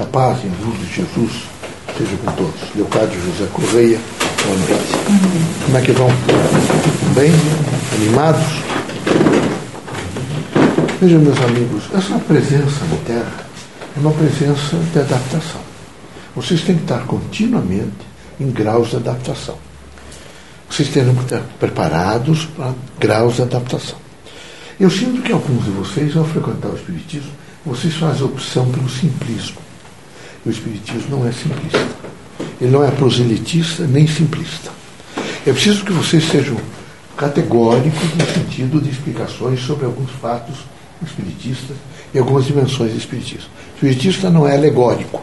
A paz e a luz de Jesus seja com todos. Leocádio José Correia, boa noite. Como é que vão? Bem? Animados? Vejam, meus amigos, essa presença na Terra é uma presença de adaptação. Vocês têm que estar continuamente em graus de adaptação. Vocês terão que estar preparados para graus de adaptação. Eu sinto que alguns de vocês, ao frequentar o Espiritismo, vocês fazem opção pelo simplismo. O Espiritismo não é simplista. Ele não é proselitista nem simplista. É preciso que vocês sejam categóricos no sentido de explicações sobre alguns fatos espiritistas e algumas dimensões espiritistas. O espiritista não é alegórico.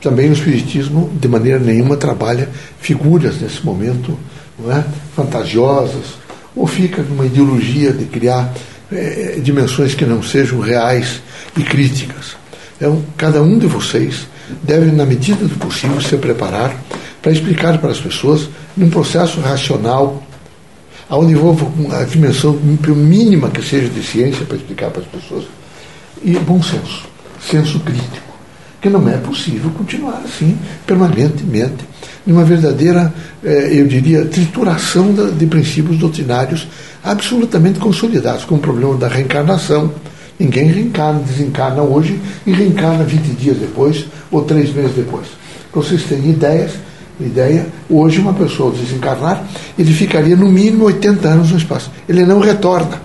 Também o espiritismo, de maneira nenhuma, trabalha figuras nesse momento não é? fantasiosas, ou fica numa ideologia de criar é, dimensões que não sejam reais e críticas. Então, cada um de vocês deve, na medida do possível, se preparar para explicar para as pessoas, num processo racional, onde envolva a dimensão mínima que seja de ciência para explicar para as pessoas, e bom senso, senso crítico. Que não é possível continuar assim permanentemente, numa verdadeira, eh, eu diria, trituração de princípios doutrinários absolutamente consolidados, como o problema da reencarnação. Ninguém reencarna, desencarna hoje e reencarna 20 dias depois ou três meses depois. Para vocês terem ideias, ideia, hoje uma pessoa desencarnar, ele ficaria no mínimo 80 anos no espaço. Ele não retorna.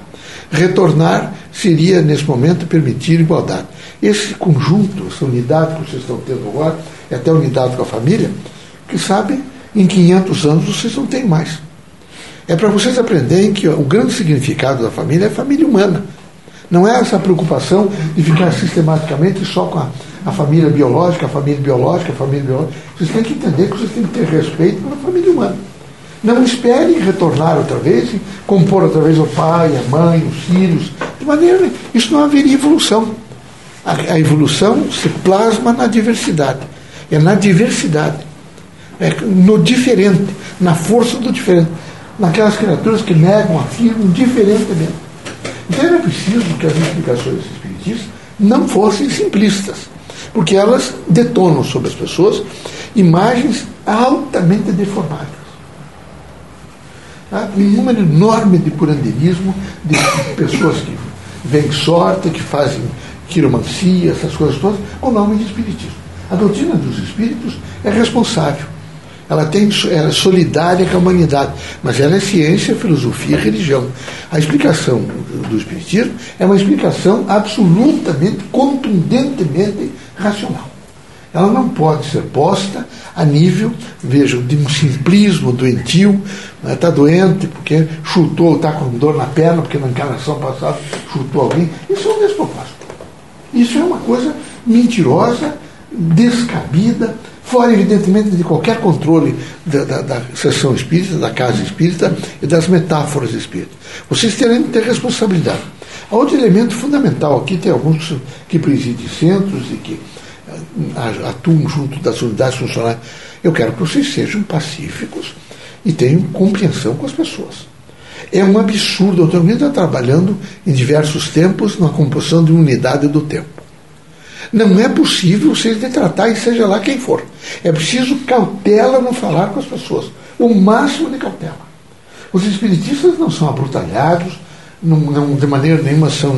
Retornar seria, nesse momento, permitir igualdade. Esse conjunto, essa unidade que vocês estão tendo agora, e até a unidade com a família, que sabe, em 500 anos vocês não têm mais. É para vocês aprenderem que o grande significado da família é a família humana. Não é essa preocupação de ficar sistematicamente só com a, a família biológica, a família biológica, a família biológica. Vocês têm que entender que vocês têm que ter respeito pela família humana. Não esperem retornar outra vez e compor outra vez o pai, a mãe, os filhos. De maneira. Isso não haveria evolução. A, a evolução se plasma na diversidade. É na diversidade. É no diferente, na força do diferente. Naquelas criaturas que negam, afirmam diferentemente. Então era preciso que as explicações espiritistas não fossem simplistas, porque elas detonam sobre as pessoas imagens altamente deformadas Tá? Um número enorme de curanderismo, de pessoas que veem sorte, que fazem quiromancia, essas coisas todas, com nome de espiritismo. A doutrina dos espíritos é responsável. Ela, tem, ela é solidária com a humanidade, mas ela é ciência, filosofia e religião. A explicação do Espiritismo é uma explicação absolutamente, contundentemente racional. Ela não pode ser posta a nível, vejam, de um simplismo doentio, está né, doente porque chutou, está com dor na perna, porque na encarnação passada chutou alguém. Isso é um despropósito. Isso é uma coisa mentirosa, descabida, fora, evidentemente, de qualquer controle da, da, da sessão espírita, da casa espírita e das metáforas espíritas. Vocês terão que ter responsabilidade. Há outro elemento fundamental aqui, tem alguns que presidem centros e que ah, atuam junto das unidades funcionais. Eu quero que vocês sejam pacíficos e tenham compreensão com as pessoas. É um absurdo. A está trabalhando em diversos tempos na composição de unidade do tempo. Não é possível vocês detratar e seja lá quem for. É preciso cautela no falar com as pessoas. O máximo de cautela. Os espiritistas não são abrutalhados, não, não de maneira nenhuma são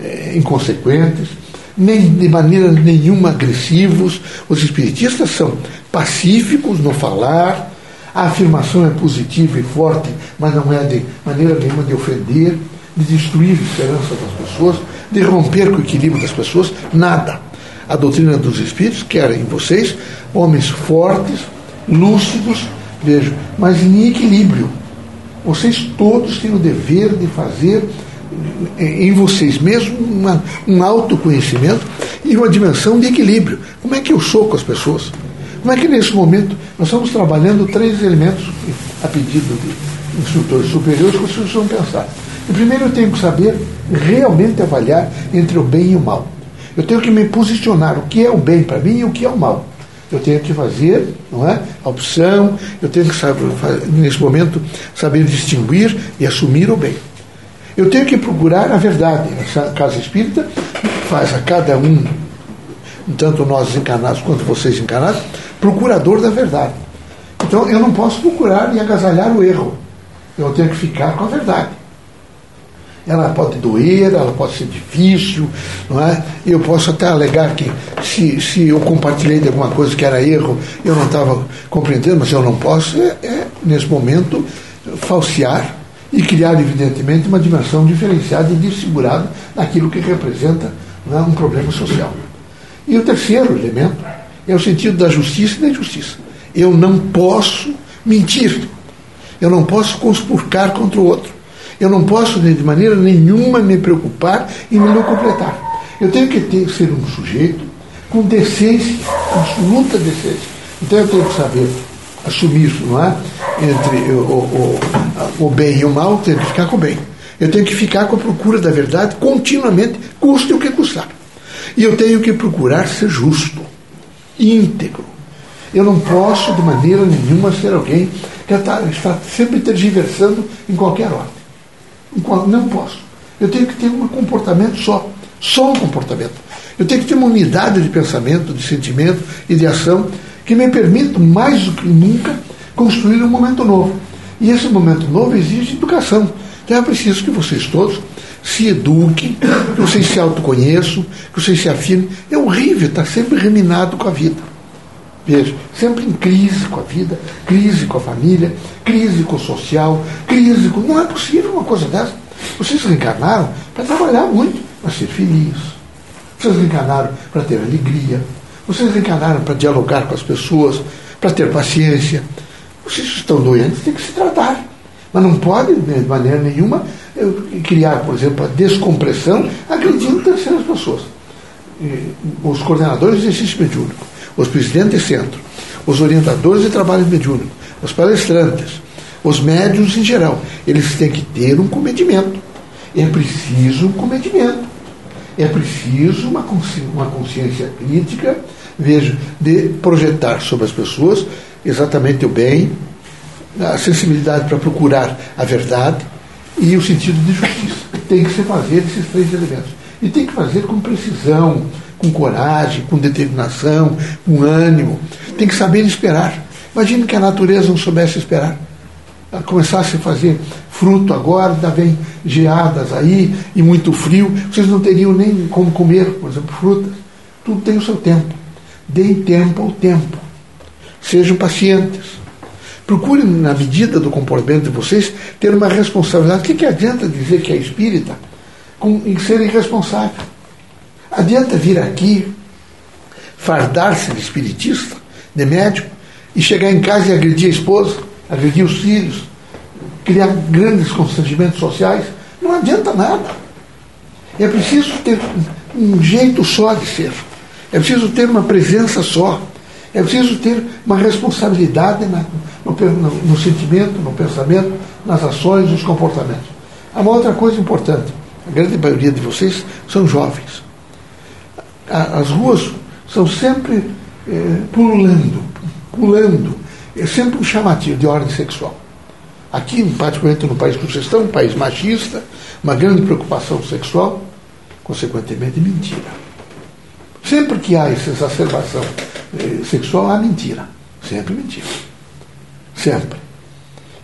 é, inconsequentes, nem de maneira nenhuma agressivos. Os espiritistas são pacíficos no falar, a afirmação é positiva e forte, mas não é de maneira nenhuma de ofender, de destruir a esperança das pessoas, de romper com o equilíbrio das pessoas, nada. A doutrina dos espíritos quer em vocês homens fortes, lúcidos, vejo, mas em equilíbrio. Vocês todos têm o dever de fazer em vocês mesmos uma, um autoconhecimento e uma dimensão de equilíbrio. Como é que eu sou com as pessoas? Como é que nesse momento nós estamos trabalhando três elementos a pedido de instrutores superiores que vocês precisam pensar? Primeiro eu tenho que saber realmente avaliar entre o bem e o mal. Eu tenho que me posicionar o que é o bem para mim e o que é o mal. Eu tenho que fazer não é? a opção, eu tenho que saber, nesse momento saber distinguir e assumir o bem. Eu tenho que procurar a verdade. Essa casa espírita faz a cada um tanto nós encarnados quanto vocês encarnados, procurador da verdade. Então eu não posso procurar e agasalhar o erro. Eu tenho que ficar com a verdade. Ela pode doer, ela pode ser difícil, não é? Eu posso até alegar que se, se eu compartilhei de alguma coisa que era erro, eu não estava compreendendo, mas eu não posso, é, é, nesse momento, falsear e criar, evidentemente, uma dimensão diferenciada e desfigurada daquilo que representa é, um problema social. E o terceiro elemento é o sentido da justiça e da injustiça. Eu não posso mentir. Eu não posso conspurcar contra o outro. Eu não posso, de maneira nenhuma, me preocupar e me completar. Eu tenho que ter, ser um sujeito com decência, absoluta decência. Então eu tenho que saber assumir, não é? Entre o, o, o bem e o mal, tenho que ficar com o bem. Eu tenho que ficar com a procura da verdade continuamente, custe o que custar. E eu tenho que procurar ser justo, íntegro. Eu não posso, de maneira nenhuma, ser alguém que está, está sempre tergiversando em qualquer ordem. Não posso. Eu tenho que ter um comportamento só. Só um comportamento. Eu tenho que ter uma unidade de pensamento, de sentimento e de ação que me permita, mais do que nunca, construir um momento novo. E esse momento novo exige educação. Então é preciso que vocês todos se eduquem, que vocês se autoconheçam, que vocês se afirmem. É horrível estar sempre reminado com a vida. Veja, sempre em crise com a vida, crise com a família, crise com o social, crise com. Não é possível uma coisa dessa. Vocês reencarnaram para trabalhar muito, para ser feliz. Vocês reencarnaram para ter alegria. Vocês reencarnaram para dialogar com as pessoas, para ter paciência. Vocês estão doentes, têm que se tratar. Mas não pode, de maneira nenhuma, criar, por exemplo, a descompressão agredindo terceiras pessoas. Os coordenadores de exercício mediúnico os presidentes de centro, os orientadores de trabalho mediúnico, os palestrantes, os médios em geral, eles têm que ter um comedimento. É preciso um comedimento. É preciso uma consciência, uma consciência crítica, veja, de projetar sobre as pessoas exatamente o bem, a sensibilidade para procurar a verdade e o sentido de justiça. Tem que se fazer esses três elementos. E tem que fazer com precisão, com coragem, com determinação, com ânimo. Tem que saber esperar. Imagine que a natureza não soubesse esperar. Começasse a fazer fruto agora, ainda vem geadas aí e muito frio, vocês não teriam nem como comer, por exemplo, frutas. Tudo tem o seu tempo. Deem tempo ao tempo. Sejam pacientes. Procurem, na medida do comportamento de vocês, ter uma responsabilidade. O que, que adianta dizer que é espírita com, em ser irresponsável? Adianta vir aqui, fardar-se de espiritista, de médico, e chegar em casa e agredir a esposa, agredir os filhos, criar grandes constrangimentos sociais? Não adianta nada. É preciso ter um jeito só de ser. É preciso ter uma presença só. É preciso ter uma responsabilidade na, no, no, no sentimento, no pensamento, nas ações, nos comportamentos. Há uma outra coisa importante. A grande maioria de vocês são jovens as ruas são sempre é, pulando, pulando. É sempre um chamativo de ordem sexual. Aqui, particularmente no país que vocês estão, um país machista, uma grande preocupação sexual, consequentemente mentira. Sempre que há essa exacerbação eh, sexual, há mentira. Sempre mentira. Sempre.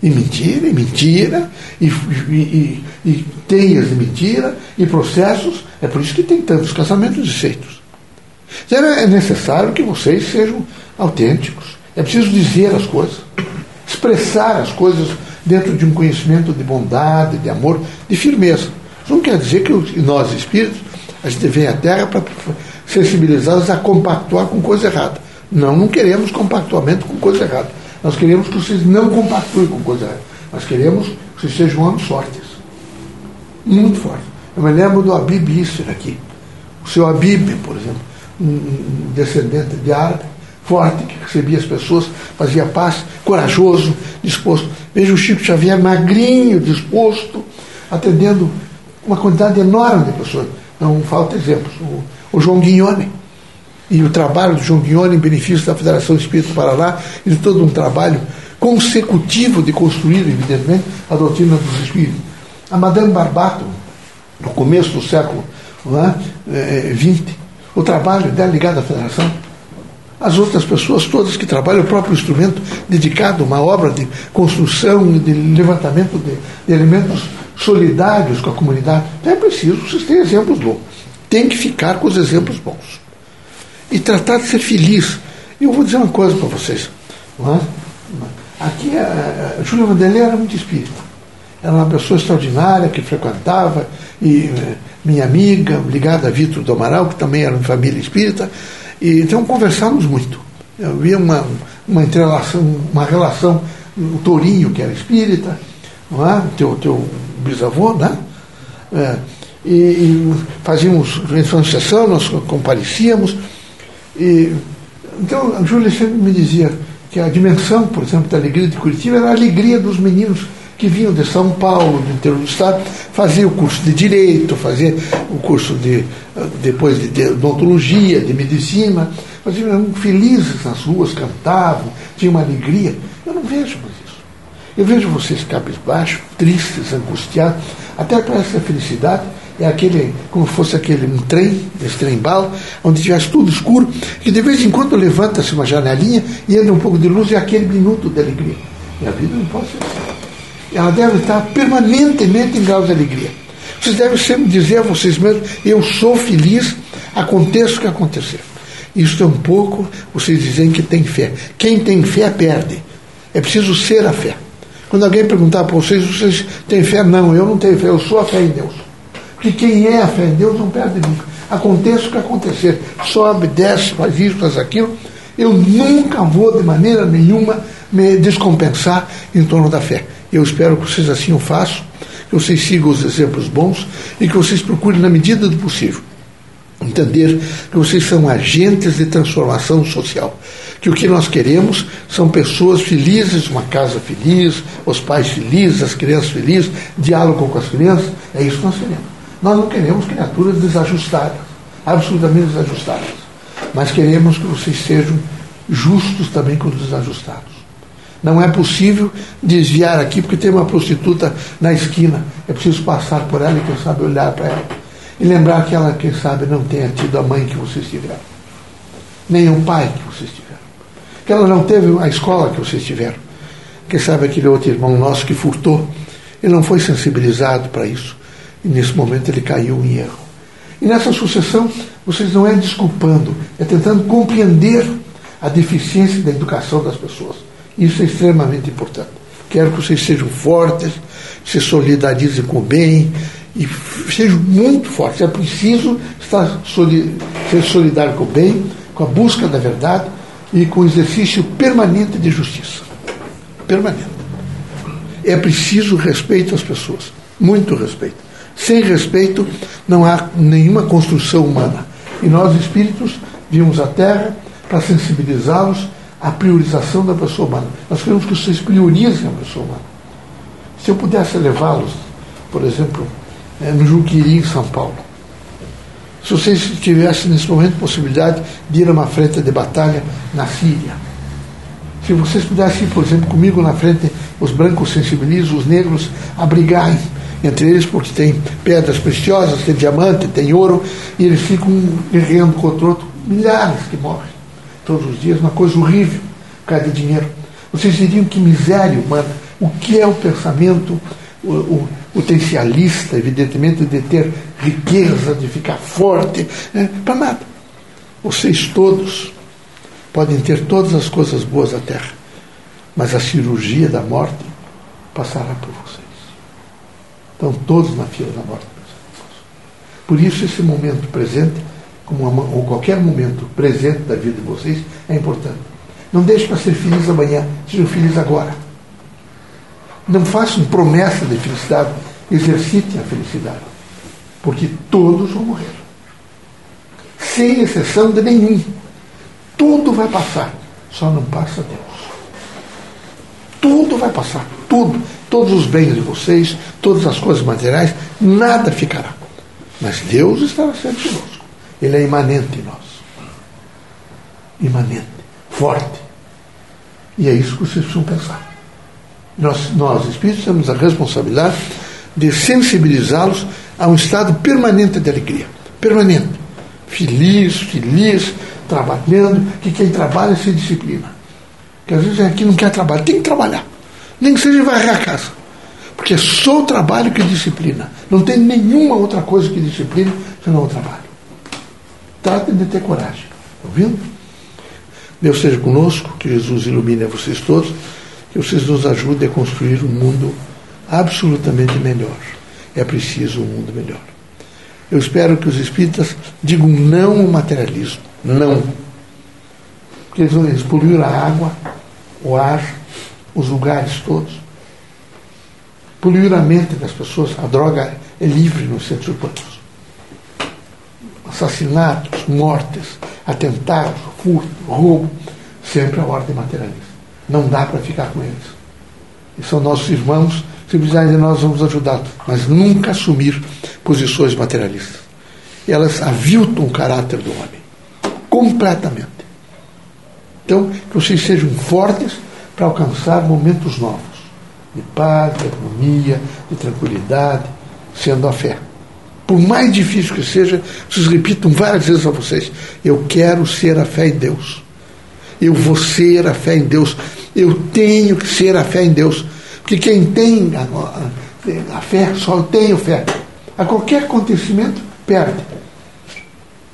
E mentira, e mentira, e, e, e, e teias de mentira, e processos. É por isso que tem tantos casamentos desfeitos. Então é necessário que vocês sejam autênticos. É preciso dizer as coisas, expressar as coisas dentro de um conhecimento de bondade, de amor, de firmeza. Isso não quer dizer que nós, espíritos, a gente vem à Terra para sensibilizá-los a compactuar com coisa errada. Não, não queremos compactuamento com coisa errada. Nós queremos que vocês não compactuem com coisa errada. Nós queremos que vocês sejam homens fortes. Muito fortes. Eu me lembro do Abib Isser aqui. O seu Abib, por exemplo, um descendente de árabe, forte, que recebia as pessoas, fazia paz, corajoso, disposto. Veja o Chico Xavier magrinho, disposto, atendendo uma quantidade enorme de pessoas. Não falta exemplos. O, o João Guignone e o trabalho do João Guignone em benefício da Federação Espírita do Paraná e de todo um trabalho consecutivo de construir, evidentemente, a doutrina dos espíritos. A Madame Barbato, no começo do século XX, o trabalho dela ligado à federação. As outras pessoas todas que trabalham, o próprio instrumento dedicado a uma obra de construção, de levantamento de, de elementos solidários com a comunidade. É preciso vocês terem exemplos bons. Tem que ficar com os exemplos bons. E tratar de ser feliz. Eu vou dizer uma coisa para vocês. É? Aqui a, a Júlia Vanderlei era muito espírita. Era uma pessoa extraordinária que frequentava, e minha amiga, ligada a Vitor do Amaral, que também era uma família espírita. E, então conversávamos muito. Havia uma, uma entrelação, uma relação, o Tourinho, que era espírita, não é? teu, teu bisavô, né? É, e, e, fazíamos, em sessão, nós comparecíamos. E, então a Júlia sempre me dizia que a dimensão, por exemplo, da alegria de Curitiba era a alegria dos meninos que vinham de São Paulo, do interior do estado, faziam o curso de direito, faziam o curso de depois de, odontologia, de medicina, faziam felizes nas ruas, cantavam, tinham uma alegria. Eu não vejo mais isso. Eu vejo vocês cabisbaixos, tristes, angustiados, até parece que a felicidade é aquele, como fosse aquele um trem, esse trem bala, onde tivesse tudo escuro, que de vez em quando levanta-se uma janelinha e entra um pouco de luz e é aquele minuto de alegria. E a vida não pode ser assim ela deve estar permanentemente em graus de alegria. Vocês devem sempre dizer a vocês mesmos: eu sou feliz, aconteça o que acontecer. Isso é um pouco vocês dizem que tem fé. Quem tem fé perde. É preciso ser a fé. Quando alguém perguntar para vocês, vocês têm fé? Não, eu não tenho fé, eu sou a fé em Deus. Porque quem é a fé em Deus não perde nunca. Aconteça o que acontecer, sobe, desce, faz isso, faz aquilo. Eu nunca vou, de maneira nenhuma, me descompensar em torno da fé. Eu espero que vocês assim o façam, que vocês sigam os exemplos bons e que vocês procurem, na medida do possível, entender que vocês são agentes de transformação social. Que o que nós queremos são pessoas felizes, uma casa feliz, os pais felizes, as crianças felizes, diálogo com as crianças. É isso que nós queremos. Nós não queremos criaturas desajustadas, absolutamente desajustadas. Mas queremos que vocês sejam justos também com os desajustados. Não é possível desviar aqui porque tem uma prostituta na esquina. É preciso passar por ela e, quem sabe, olhar para ela. E lembrar que ela, quem sabe, não tenha tido a mãe que vocês tiveram. Nem o pai que vocês tiveram. Que ela não teve a escola que vocês tiveram. Quem sabe aquele outro irmão nosso que furtou, ele não foi sensibilizado para isso. E nesse momento ele caiu em erro. E nessa sucessão, vocês não é desculpando, é tentando compreender a deficiência da educação das pessoas isso é extremamente importante. Quero que vocês sejam fortes, se solidarizem com o bem e sejam muito fortes. É preciso estar ser solidário com o bem, com a busca da verdade e com o exercício permanente de justiça. Permanente. É preciso respeito às pessoas, muito respeito. Sem respeito não há nenhuma construção humana. E nós, espíritos, vimos a Terra para sensibilizá-los a priorização da pessoa humana. Nós queremos que vocês priorizem a pessoa humana. Se eu pudesse levá-los, por exemplo, é, no Juquiri, em São Paulo, se vocês tivessem nesse momento possibilidade de ir a uma frente de batalha na Síria, se vocês pudessem ir, por exemplo, comigo na frente, os brancos sensibilizam os negros a brigarem entre eles, porque tem pedras preciosas, tem diamante, tem ouro, e eles ficam guerreando contra outro, milhares que morrem todos os dias, uma coisa horrível, por de dinheiro. Vocês diriam que miséria humana. O que é o pensamento o, o, evidentemente, de ter riqueza, de ficar forte? Né? Para nada. Vocês todos podem ter todas as coisas boas da terra, mas a cirurgia da morte passará por vocês. Estão todos na fila da morte. Por isso, esse momento presente como uma, ou qualquer momento presente da vida de vocês, é importante. Não deixe para ser feliz amanhã, sejam felizes agora. Não façam promessa de felicidade, exercitem a felicidade. Porque todos vão morrer. Sem exceção de nenhum. Tudo vai passar, só não passa Deus. Tudo vai passar, tudo. Todos os bens de vocês, todas as coisas materiais, nada ficará. Mas Deus estará sempre conosco. Ele é imanente em nós. Imanente, forte. E é isso que vocês precisam pensar. Nós, nós espíritos, temos a responsabilidade de sensibilizá-los a um estado permanente de alegria. Permanente. feliz, feliz, trabalhando, que quem trabalha se disciplina. Porque às vezes aqui não quer trabalhar, tem que trabalhar. Nem que seja varrer a casa. Porque é só o trabalho que disciplina. Não tem nenhuma outra coisa que disciplina senão o trabalho. Tratem de ter coragem. Está ouvindo? Deus seja conosco, que Jesus ilumine a vocês todos, que vocês nos ajudem a construir um mundo absolutamente melhor. É preciso um mundo melhor. Eu espero que os espíritas digam não ao materialismo. Não. Porque eles, eles poluíram a água, o ar, os lugares todos. Poluíram a mente das pessoas. A droga é livre nos centros urbanos. Assassinatos, mortes, atentados, furto, roubo, sempre a ordem materialista. Não dá para ficar com eles. E são nossos irmãos se precisarem de nós, vamos ajudá-los. Mas nunca assumir posições materialistas. Elas aviltam o caráter do homem. Completamente. Então, que vocês sejam fortes para alcançar momentos novos. De paz, de harmonia, de tranquilidade, sendo a fé. Por mais difícil que seja, vocês repitam várias vezes a vocês: eu quero ser a fé em Deus. Eu vou ser a fé em Deus. Eu tenho que ser a fé em Deus. Porque quem tem a, a, a fé, só tem fé. A qualquer acontecimento, perde.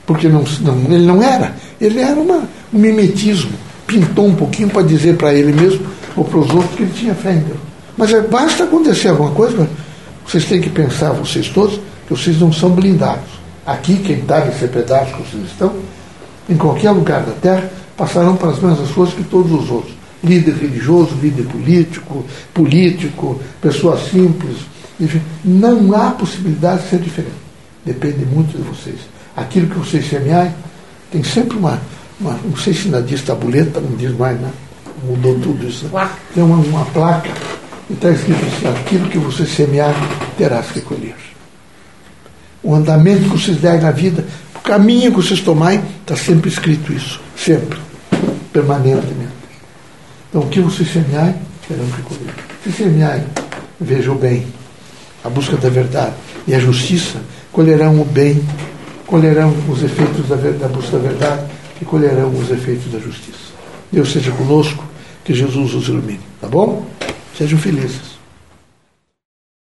Porque não, não, ele não era. Ele era uma, um mimetismo. Pintou um pouquinho para dizer para ele mesmo ou para os outros que ele tinha fé em Deus. Mas é, basta acontecer alguma coisa, vocês têm que pensar, vocês todos, que vocês não são blindados. Aqui, quem está nesse pedaço que vocês estão, em qualquer lugar da Terra, passarão para as mesmas coisas que todos os outros líder religioso, líder político, político, pessoa simples. Enfim, não há possibilidade de ser diferente. Depende muito de vocês. Aquilo que vocês semearem, tem sempre uma, uma não sei se na diz tabuleta, não diz mais, né? Mudou tudo isso. Tem uma, uma placa e está escrito assim, aquilo que você semear, terás que colher. O andamento que vocês derem na vida, o caminho que vocês tomarem, está sempre escrito isso. Sempre. Permanentemente. Então, o que você semear, terão que colher. Se semear, veja o bem, a busca da verdade e a justiça, colherão o bem, colherão os efeitos da, da busca da verdade e colherão os efeitos da justiça. Deus seja conosco, que Jesus os ilumine. Tá bom? Sejam felizes.